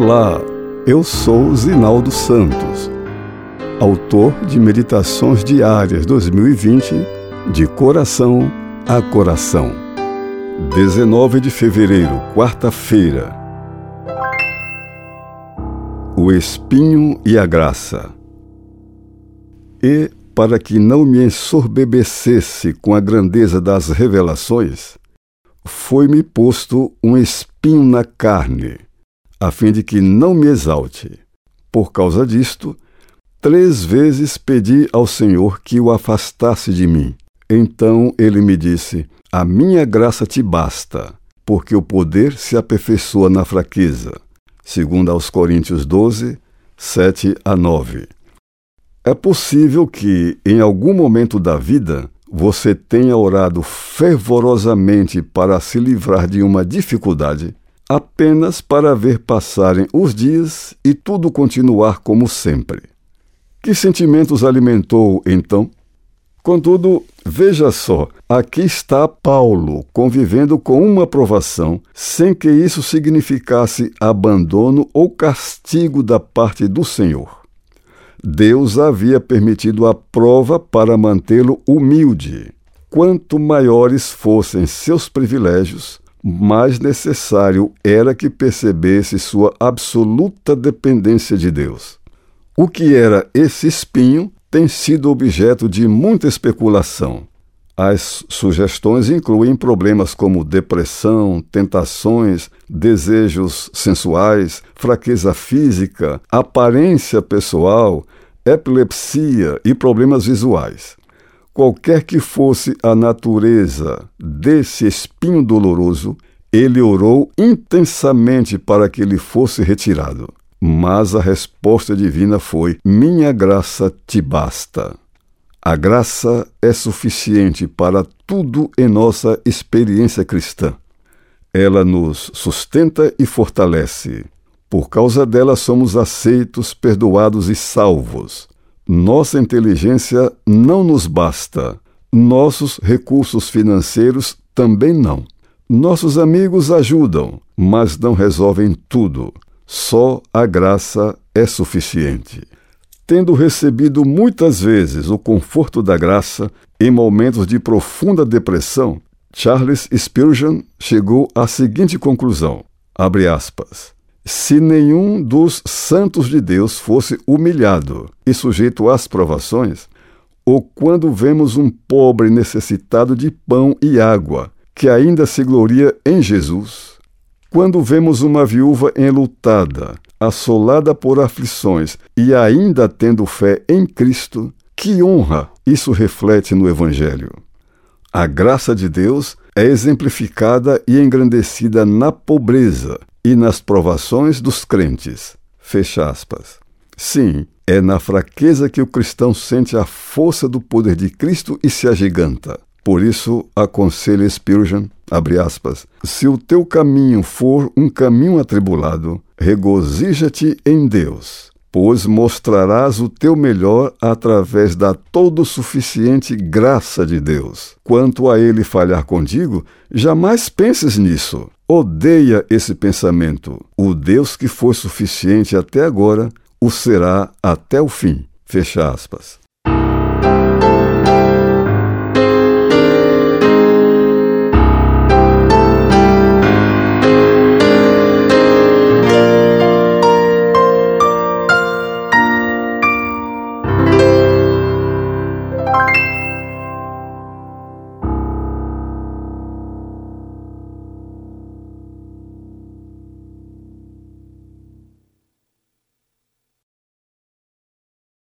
Olá, eu sou Zinaldo Santos, autor de Meditações Diárias 2020, de coração a coração. 19 de fevereiro, quarta-feira. O espinho e a graça. E, para que não me ensorbebecesse com a grandeza das revelações, foi-me posto um espinho na carne a fim de que não me exalte. Por causa disto, três vezes pedi ao Senhor que o afastasse de mim. Então ele me disse: A minha graça te basta, porque o poder se aperfeiçoa na fraqueza. Segundo aos Coríntios 12, 7 a 9. É possível que, em algum momento da vida, você tenha orado fervorosamente para se livrar de uma dificuldade apenas para ver passarem os dias e tudo continuar como sempre. Que sentimentos alimentou então? Contudo, veja só, aqui está Paulo convivendo com uma provação sem que isso significasse abandono ou castigo da parte do Senhor. Deus havia permitido a prova para mantê-lo humilde. Quanto maiores fossem seus privilégios, mais necessário era que percebesse sua absoluta dependência de Deus. O que era esse espinho tem sido objeto de muita especulação. As sugestões incluem problemas como depressão, tentações, desejos sensuais, fraqueza física, aparência pessoal, epilepsia e problemas visuais. Qualquer que fosse a natureza desse espinho doloroso, ele orou intensamente para que ele fosse retirado. Mas a resposta divina foi: Minha graça te basta. A graça é suficiente para tudo em nossa experiência cristã. Ela nos sustenta e fortalece. Por causa dela somos aceitos, perdoados e salvos. Nossa inteligência não nos basta. Nossos recursos financeiros também não. Nossos amigos ajudam, mas não resolvem tudo. Só a graça é suficiente. Tendo recebido muitas vezes o conforto da graça em momentos de profunda depressão, Charles Spurgeon chegou à seguinte conclusão: abre aspas. Se nenhum dos santos de Deus fosse humilhado e sujeito às provações, ou quando vemos um pobre necessitado de pão e água, que ainda se gloria em Jesus, quando vemos uma viúva enlutada, assolada por aflições e ainda tendo fé em Cristo, que honra isso reflete no Evangelho. A graça de Deus é exemplificada e engrandecida na pobreza, e nas provações dos crentes. Fecha aspas. Sim, é na fraqueza que o cristão sente a força do poder de Cristo e se agiganta. Por isso, aconselha Spurgeon, abre aspas, se o teu caminho for um caminho atribulado, regozija-te em Deus, pois mostrarás o teu melhor através da todo suficiente graça de Deus. Quanto a ele falhar contigo, jamais penses nisso. Odeia esse pensamento. O Deus que foi suficiente até agora o será até o fim. Fecha aspas.